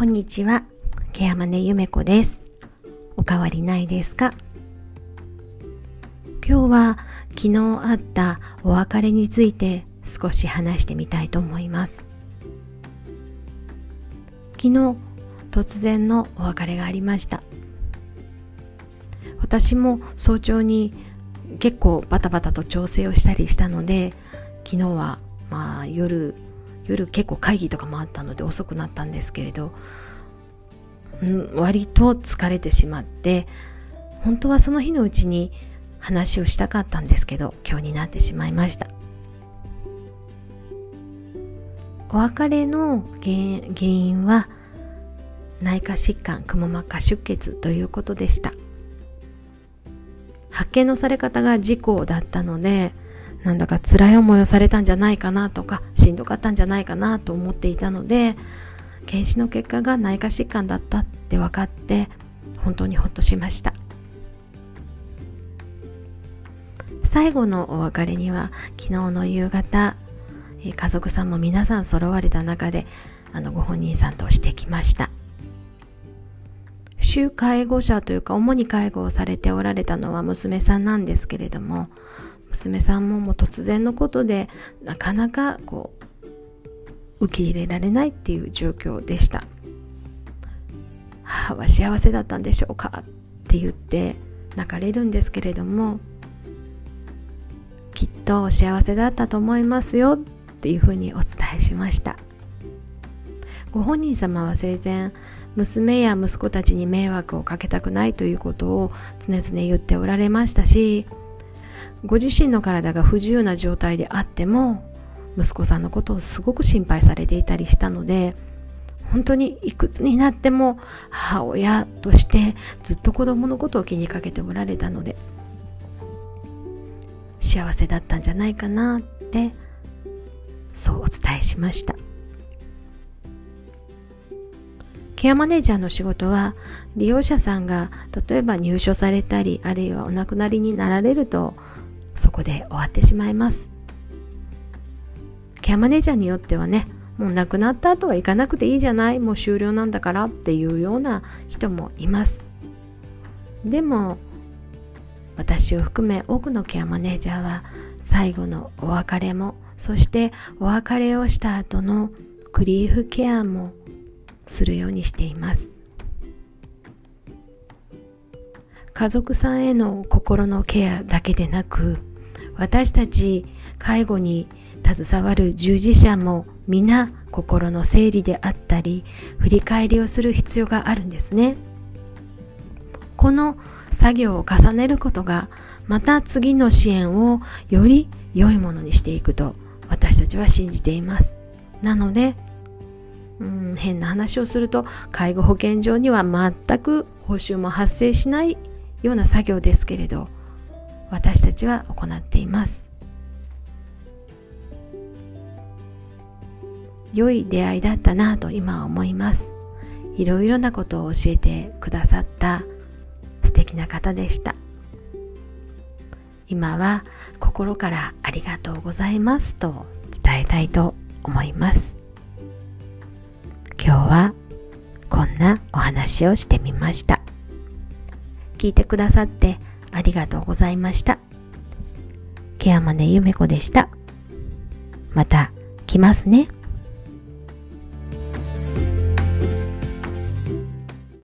こんにちは、ケアマネゆめこです。おかわりないですか？今日は昨日あったお別れについて少し話してみたいと思います。昨日突然のお別れがありました。私も早朝に結構バタバタと調整をしたりしたので昨日はまあ夜夜結構会議とかもあったので遅くなったんですけれど、うん、割と疲れてしまって本当はその日のうちに話をしたかったんですけど今日になってしまいました。お別れの原因は内科疾患くも膜下出血ということでした。発見のされ方が事故だったのでなんだか辛い思いをされたんじゃないかなとかしんどかったんじゃないかなと思っていたので検視の結果が内科疾患だったって分かって本当にほっとしました。最後のお別れには昨日の夕方家族さんも皆さん揃われた中であのご本人さんとしてきました。主介護者というか主に介護をされておられたのは娘さんなんですけれども娘さんももう突然のことでなかなかこう受け入れられないっていう状況でした。母は幸せだったんでしょうか？って言って泣かれるんですけれどもきっと幸せだったと思いますよっていうふうにお伝えしました。ご本人様は生前娘や息子たちに迷惑をかけたくないということを常々言っておられましたしご自身の体が不自由な状態であっても息子さんのことをすごく心配されていたりしたので本当にいくつになっても母親としてずっと子供のことを気にかけておられたので幸せだったんじゃないかなってそうお伝えしました。ケアマネージャーの仕事は利用者さんが例えば入所されたりあるいはお亡くなりになられるとそこで終わってしまいます。ケアマネージャーによってはねもう亡くなった後は行かなくていいじゃないもう終了なんだからっていうような人もいます。でも私を含め多くのケアマネージャーは最後のお別れもそしてお別れをした後のグリーフケアもするようにしています。家族さんへの心のケアだけでなく私たち介護に携わる従事者も皆心の整理であったり振り返りをする必要があるんですね。この作業を重ねることがまた次の支援をより良いものにしていくと私たちは信じています。なのでうん変な話をすると介護保険上には全く報酬も発生しないような作業ですけれど私たちは行っています。良い出会いだったなと今は思います。いろいろなことを教えてくださった。素敵な方でした。今は心からありがとうございます。と伝えたいと思います。今日はこんなお話をしてみました。聞いてくださってありがとうございましたケアマネゆめこでしたまた来ますね。